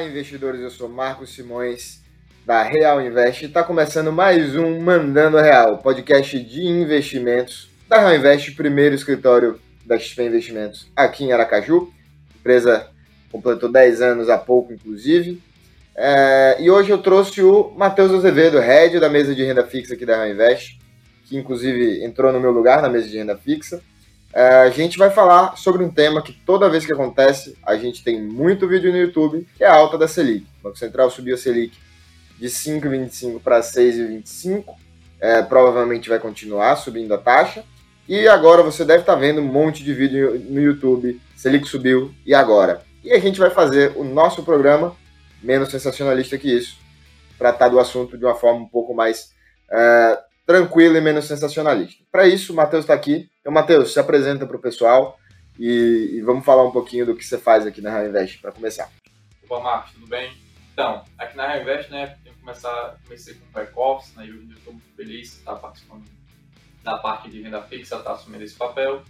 Olá, investidores. Eu sou Marcos Simões da Real Invest e está começando mais um Mandando Real, podcast de investimentos da Real Invest, primeiro escritório da XP Investimentos aqui em Aracaju. Empresa completou 10 anos há pouco, inclusive. É, e hoje eu trouxe o Matheus Azevedo, head da mesa de renda fixa aqui da Real Invest, que inclusive entrou no meu lugar na mesa de renda fixa. É, a gente vai falar sobre um tema que toda vez que acontece, a gente tem muito vídeo no YouTube, que é a alta da Selic. O Banco Central subiu a Selic de 5,25 para 6,25. É, provavelmente vai continuar subindo a taxa. E agora você deve estar vendo um monte de vídeo no YouTube. Selic subiu e agora? E a gente vai fazer o nosso programa menos sensacionalista que isso, tratar do assunto de uma forma um pouco mais é, tranquila e menos sensacionalista. Para isso, o Matheus está aqui. Então, Matheus, se apresenta para o pessoal e, e, vamos falar um pouquinho do que você faz aqui na Reinvest para começar. Opa, Marcos, tudo bem? Então, aqui na Reinvest, né, eu comecei com o back-office, né, e hoje estou muito feliz de estar participando da parte de renda fixa, estar tá assumindo esse papel.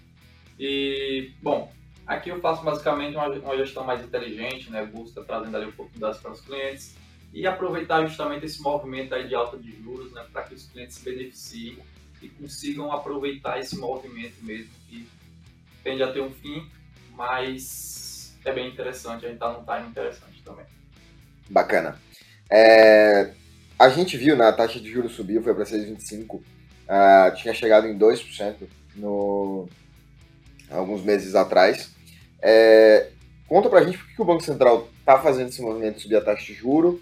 E, bom, aqui eu faço basicamente uma, uma gestão mais inteligente, né, busca trazendo ali oportunidades para os clientes, e aproveitar justamente esse movimento aí de alta de juros né, para que os clientes se beneficiem e consigam aproveitar esse movimento mesmo que tende a ter um fim, mas é bem interessante, a gente está num time interessante também. Bacana. É, a gente viu na né, taxa de juros subiu, foi para 6,25, uh, tinha chegado em 2% no, alguns meses atrás. É, conta pra gente por que o Banco Central está fazendo esse movimento de subir a taxa de juros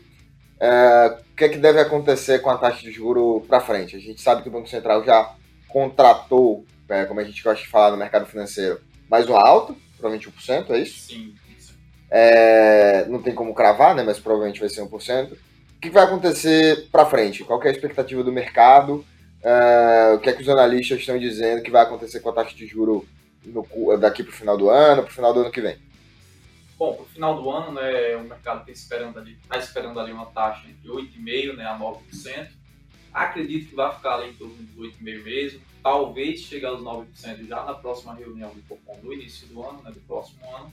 é, o que, é que deve acontecer com a taxa de juro para frente? A gente sabe que o Banco Central já contratou, é, como a gente gosta de falar no mercado financeiro, mais uma alta, provavelmente 1%, é isso? Sim. É, não tem como cravar, né, mas provavelmente vai ser 1%. O que vai acontecer para frente? Qual é a expectativa do mercado? É, o que é que os analistas estão dizendo que vai acontecer com a taxa de juro no, daqui para o final do ano, para o final do ano que vem? Bom, para o final do ano, né, o mercado está esperando, ali, tá esperando ali uma taxa entre 8,5% né, a 9%. Acredito que vai ficar ali em torno dos 8,5% mesmo. Talvez chegue aos 9% já na próxima reunião do Copom do início do ano, né, do próximo ano.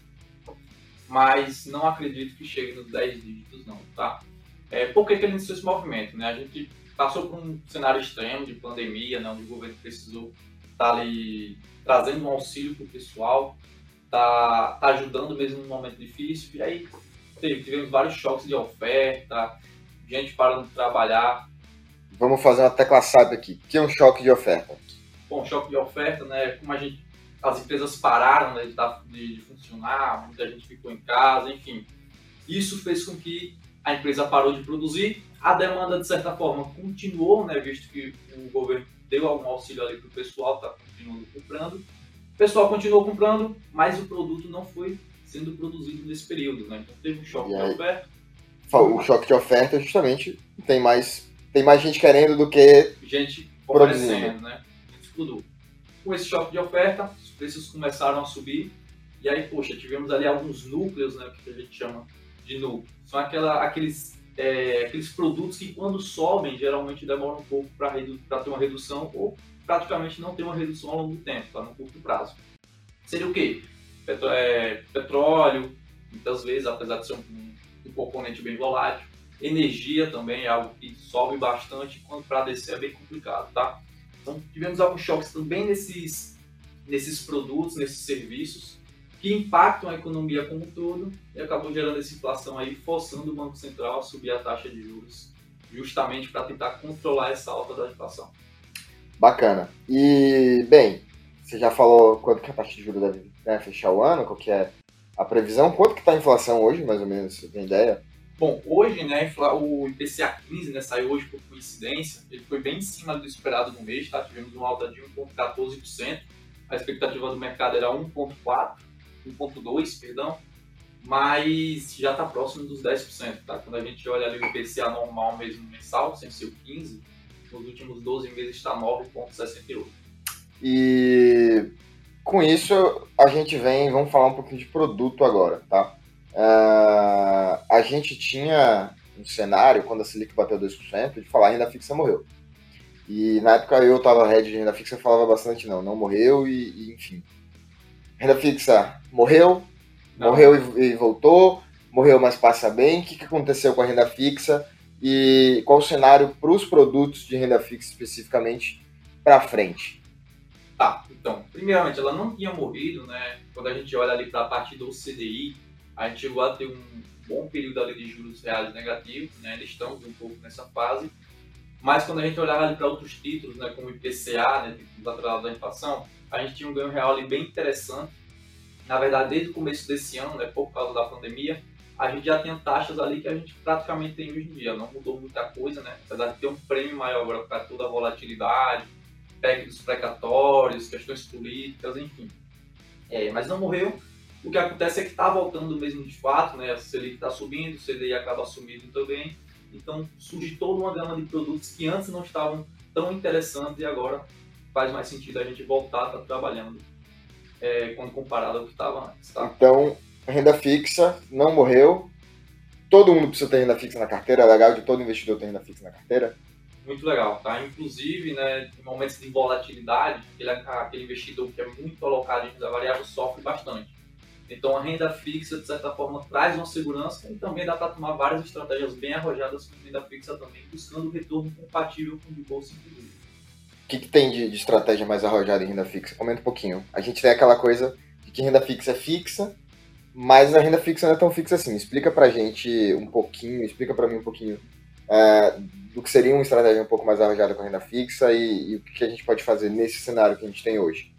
Mas não acredito que chegue nos 10 dígitos não, tá? É, por que, que ele iniciou esse movimento? Né? A gente passou por um cenário extremo de pandemia, né, onde o governo precisou estar tá ali trazendo um auxílio para o pessoal tá, tá ajudando mesmo num momento difícil. E aí tivemos vários choques de oferta, gente parando de trabalhar. Vamos fazer uma tecla aqui. O que é um choque de oferta? Bom, choque de oferta, né? Como a gente, as empresas pararam né, de, de funcionar, muita gente ficou em casa, enfim. Isso fez com que a empresa parou de produzir, a demanda, de certa forma, continuou, né, visto que o governo deu algum auxílio ali para o pessoal, está continuando comprando, o pessoal continuou comprando, mas o produto não foi sendo produzido nesse período, né? Então teve um choque de oferta. O choque de oferta justamente tem mais, tem mais gente querendo do que gente oferecendo, né? Com esse choque de oferta, os preços começaram a subir e aí, poxa, tivemos ali alguns núcleos, né? Que a gente chama de núcleo. São aquela, aqueles, é, aqueles produtos que quando sobem, geralmente demoram um pouco para ter uma redução ou praticamente não tem uma redução ao longo do tempo, tá? no curto prazo. Seria o quê? Petro, é, petróleo, muitas vezes, apesar de ser um, um, componente bem volátil. Energia também é algo que sobe bastante, quando para descer é bem complicado, tá? Então, tivemos alguns choques também nesses, nesses produtos, nesses serviços, que impactam a economia como um todo e acabou gerando essa inflação aí, forçando o Banco Central a subir a taxa de juros, justamente para tentar controlar essa alta da inflação. Bacana. E, bem, você já falou quanto que a taxa de juros deve né, fechar o ano, qual que é a previsão? Quanto que está a inflação hoje, mais ou menos, você tem ideia? Bom, hoje, né, o IPCA 15, né, saiu hoje por coincidência, ele foi bem em cima do esperado no mês, tá? Tivemos uma alta de 1,14%, a expectativa do mercado era 1,4%, 1,2%, perdão, mas já está próximo dos 10%, tá? Quando a gente olha ali o IPCA normal mesmo mensal, sem ser o 15%, nos últimos 12 meses está 9,68. E com isso a gente vem, vamos falar um pouquinho de produto agora, tá? Uh, a gente tinha um cenário, quando a Selic bateu 2%, de falar renda fixa morreu. E na época eu estava head de renda fixa, falava bastante não, não morreu e, e enfim. Renda fixa morreu, não. morreu e, e, voltou, morreu, mas passa bem? O que, que aconteceu com a renda fixa? E qual o cenário para os produtos de renda fixa especificamente para frente? Tá, então, primeiramente, ela não tinha morrido, né? Quando a gente olha ali para a parte do CDI, a gente chegou a ter um bom período ali de juros reais negativos, né? Eles estão um pouco nessa fase. Mas quando a gente olhava ali para outros títulos, né, como o IPCA, né, atrelados da inflação, a gente tinha um ganho real ali bem interessante. Na verdade, desde o começo desse ano, né, por causa da pandemia, a gente já tem taxas ali que a gente praticamente tem hoje em dia. Não mudou muita coisa, né? Apesar de ter um prêmio maior agora para toda a volatilidade, PEC dos precatórios, questões políticas, enfim. É, mas não morreu. O que acontece é que está voltando mesmo de fato, né? A Selic está subindo, o CDI acaba subindo também. Então surge toda uma gama de produtos que antes não estavam tão interessantes e agora faz mais sentido a gente voltar a tá trabalhando é, quando comparado ao que estava antes. Tá? Então, renda fixa não morreu. Todo mundo precisa ter renda fixa na carteira. É legal de todo investidor ter renda fixa na carteira muito legal, tá? Inclusive, né, em momentos de volatilidade, aquele, aquele investidor que é muito alocado em renda variável sofre bastante. Então, a renda fixa, de certa forma, traz uma segurança e também dá para tomar várias estratégias bem arrojadas com renda fixa também, buscando o retorno compatível com o de bolsa, inclusive. O que, que tem de, de, estratégia mais arrojada em renda fixa? Comenta um pouquinho. A gente tem aquela coisa de que renda fixa é fixa, mas a renda fixa não é tão fixa assim. Explica pra gente um pouquinho, explica pra mim um pouquinho é, do que seria uma estratégia um pouco mais arrojada com a renda fixa e, e, o que a gente pode fazer nesse cenário que a gente tem hoje?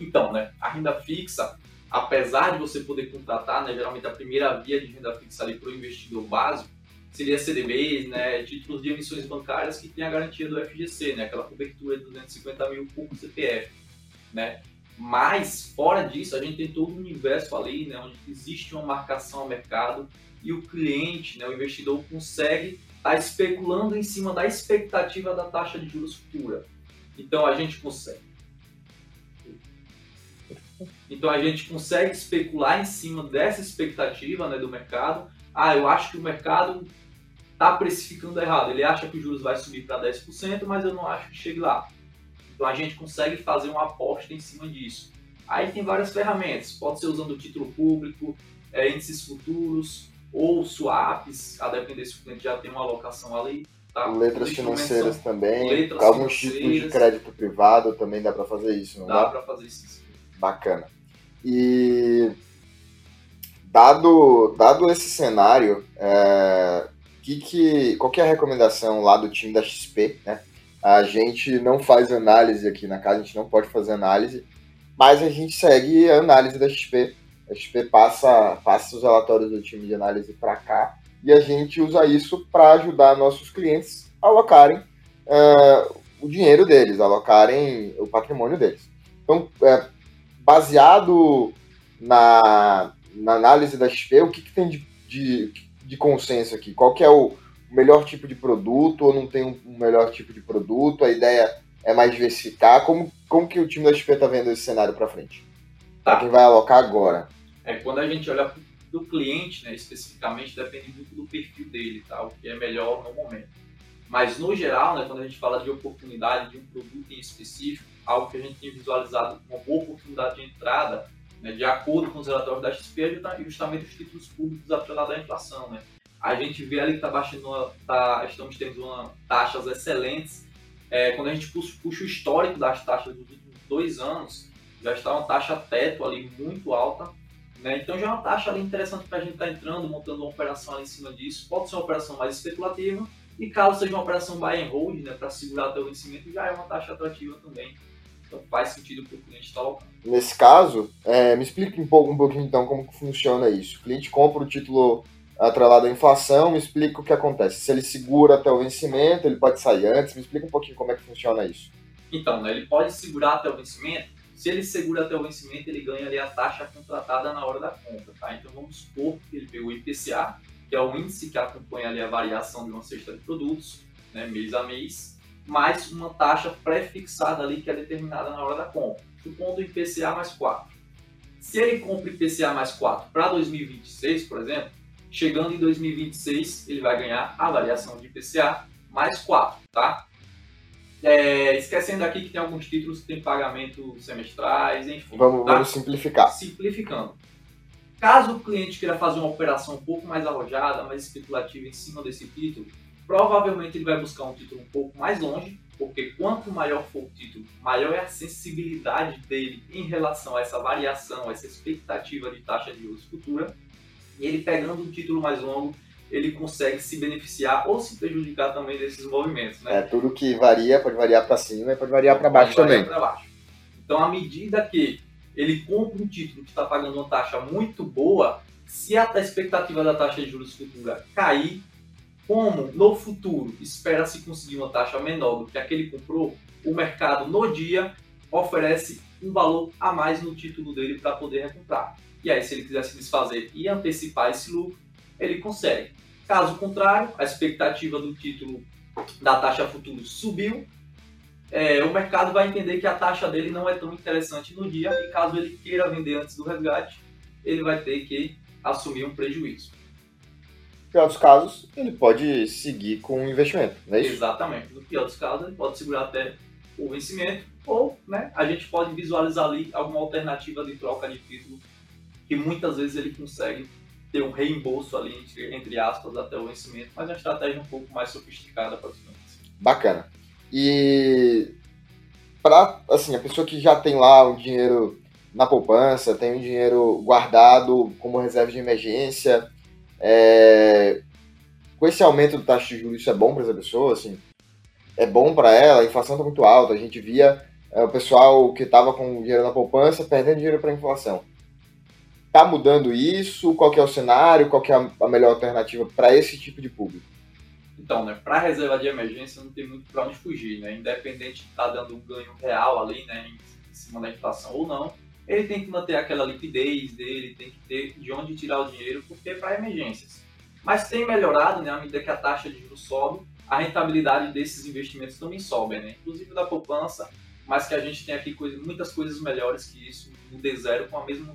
Então, né, a renda fixa, apesar de você poder contratar, né, geralmente a primeira via de renda fixa ali para o investidor básico, seria CDBs, né, títulos de emissões bancárias que tem a garantia do FGC, né, aquela cobertura de 250 mil por CPF, né. Mas, fora disso, a gente tem todo um universo ali, né, onde existe uma marcação ao mercado e o cliente, né, o investidor consegue está especulando em cima da expectativa da taxa de juros futura. Então a gente consegue. Então a gente consegue especular em cima dessa expectativa né, do mercado. Ah, eu acho que o mercado está precificando errado. Ele acha que os juros vai subir para 10%, mas eu não acho que chegue lá. Então a gente consegue fazer uma aposta em cima disso. Aí tem várias ferramentas. Pode ser usando o título público, é, índices futuros, ou swaps, a depender se o cliente já tem uma alocação ali. Tá? Letras financeiras também, letras alguns tipos de crédito privado também dá para fazer isso, não dá? Dá para fazer isso. Sim. Bacana. E dado, dado esse cenário, é, que que, qual que é a recomendação lá do time da XP? Né? A gente não faz análise aqui na casa, a gente não pode fazer análise, mas a gente segue a análise da XP a XP passa, passa os relatórios do time de análise para cá e a gente usa isso para ajudar nossos clientes a alocarem uh, o dinheiro deles, alocarem o patrimônio deles. Então, é, baseado na, na, análise da XP, o que, que tem de, de, de, consenso aqui? Qual que é o melhor tipo de produto ou não tem um, melhor tipo de produto? A ideia é mais diversificar. Como, como que o time da XP está vendo esse cenário para frente? Tá. Para quem vai alocar agora. É, quando a gente olha do cliente, né, especificamente, depende muito do perfil dele, tá? o que é melhor no momento. Mas, no geral, né, quando a gente fala de oportunidade de um produto em específico, algo que a gente tem visualizado como uma boa oportunidade de entrada, né, de acordo com os relatórios da XP, é justamente os títulos públicos atrelados à inflação. Né? A gente vê ali que tá baixando tá, estamos tendo uma, taxas excelentes. É, quando a gente puxa, puxa o histórico das taxas dos últimos dois anos, já está uma taxa teto ali muito alta né? Então já é uma taxa ali interessante para a gente estar tá entrando, montando uma operação ali em cima disso. Pode ser uma operação mais especulativa e caso seja uma operação buy and hold, né, para segurar até o vencimento, já é uma taxa atrativa também. Então faz sentido para o cliente estar alocando. Nesse caso, é, me explique um pouco, um pouquinho então como funciona isso. O cliente compra o título atrelado à inflação, me explica o que acontece. Se ele segura até o vencimento, ele pode sair antes, me explica um pouquinho como é que funciona isso. Então, né, ele pode segurar até o vencimento se ele segura até o vencimento, ele ganha ali a taxa contratada na hora da compra, tá? Então vamos supor que ele pegou o IPCA, que é o índice que acompanha ali a variação de uma cesta de produtos, né, mês a mês, mais uma taxa pré-fixada ali que é determinada na hora da compra. Supondo IPCA mais 4. Se ele compra IPCA mais 4 para 2026, por exemplo, chegando em 2026, ele vai ganhar a variação de IPCA mais 4, tá? É, esquecendo aqui que tem alguns títulos que tem pagamento semestrais, enfim. Vamos, tá? vamos simplificar. Simplificando. Caso o cliente queira fazer uma operação um pouco mais arrojada, mais especulativa em cima desse título, provavelmente ele vai buscar um título um pouco mais longe, porque quanto maior for o título, maior é a sensibilidade dele em relação a essa variação, a essa expectativa de taxa de juros futura. E ele pegando um título mais longo, ele consegue se beneficiar ou se prejudicar também desses movimentos. Né? É, tudo que varia pode variar para cima e pode variar para baixo também. Baixo. Então, à medida que ele compra um título que está pagando uma taxa muito boa, se a expectativa da taxa de juros futura cair, como no futuro espera-se conseguir uma taxa menor do que a que ele comprou, o mercado no dia oferece um valor a mais no título dele para poder recomprar. E aí, se ele quiser se desfazer e antecipar esse lucro, ele consegue. Caso contrário, a expectativa do título da taxa futuro subiu, é, o mercado vai entender que a taxa dele não é tão interessante no dia e caso ele queira vender antes do resgate, ele vai ter que assumir um prejuízo. No pior dos casos, ele pode seguir com o investimento, não é isso? Exatamente. No pior dos casos, ele pode segurar até o vencimento ou né, a gente pode visualizar ali alguma alternativa de troca de título que muitas vezes ele consegue ter um reembolso ali, entre, entre aspas, até o vencimento, mas é uma estratégia um pouco mais sofisticada para os clientes. Bacana. E para assim, a pessoa que já tem lá o dinheiro na poupança, tem o dinheiro guardado como reserva de emergência, é... com esse aumento do taxa de juros, isso é bom para essa pessoa, assim, é bom para ela, a inflação está muito alta, a gente via é, o pessoal que estava com dinheiro na poupança perdendo dinheiro para inflação. Está mudando isso? Qual é o cenário? Qual é a melhor alternativa para esse tipo de público? Então, né, para reserva de emergência não tem muito para onde fugir, né? Independente de estar tá dando um ganho real ali, né, em cima da inflação ou não, ele tem que manter aquela liquidez dele, tem que ter de onde tirar o dinheiro, porque é para emergências. Mas tem melhorado, né, à medida que a taxa de juros sobe, a rentabilidade desses investimentos também sobe, né? Inclusive da poupança, mas que a gente tem aqui coisa, muitas coisas melhores que isso no D0 com a mesma,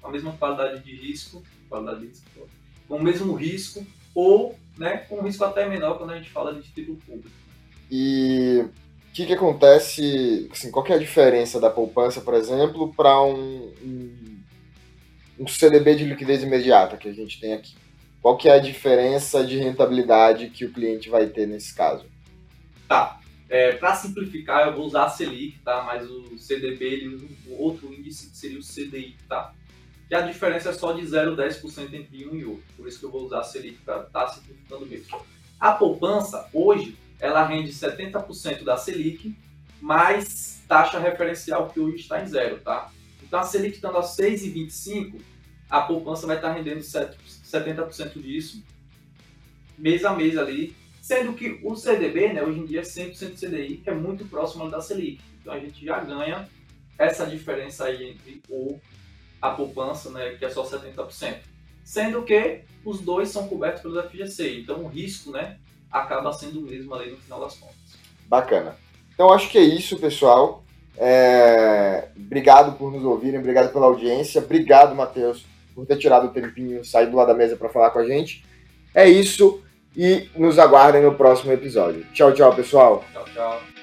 com a mesma qualidade de risco, qualidade de risco, com o mesmo risco ou né, com um risco até menor quando a gente fala de título público. E o que, que acontece, assim, qual que é a diferença da poupança, por exemplo, para um, um, um, CDB de liquidez imediata que a gente tem aqui? Qual que é a diferença de rentabilidade que o cliente vai ter nesse caso? Tá, é, para simplificar eu vou usar a Selic, tá? mas o CDB ele um outro índice que seria o CDI, tá? que a diferença é só de 0,10% entre um e outro. Por isso que eu vou usar a Selic para estar tá simplificando mesmo. A poupança, hoje, ela rende 70% da Selic, mais taxa referencial que hoje está em zero, tá? Então a Selic estando a 6,25, a poupança vai estar rendendo 70% disso, mês a mês ali, sendo que o CDB, né, hoje em dia é 100% CDI, que é muito próximo da Selic. Então a gente já ganha essa diferença aí entre o a poupança, né, que é só 70%. Sendo que os dois são cobertos pelo FGC, então o risco né, acaba sendo o mesmo ali no final das contas. Bacana. Então acho que é isso, pessoal. É... Obrigado por nos ouvirem, obrigado pela audiência, obrigado, Matheus, por ter tirado o tempinho, saído lá da mesa para falar com a gente. É isso e nos aguardem no próximo episódio. Tchau, tchau, pessoal. Tchau, tchau.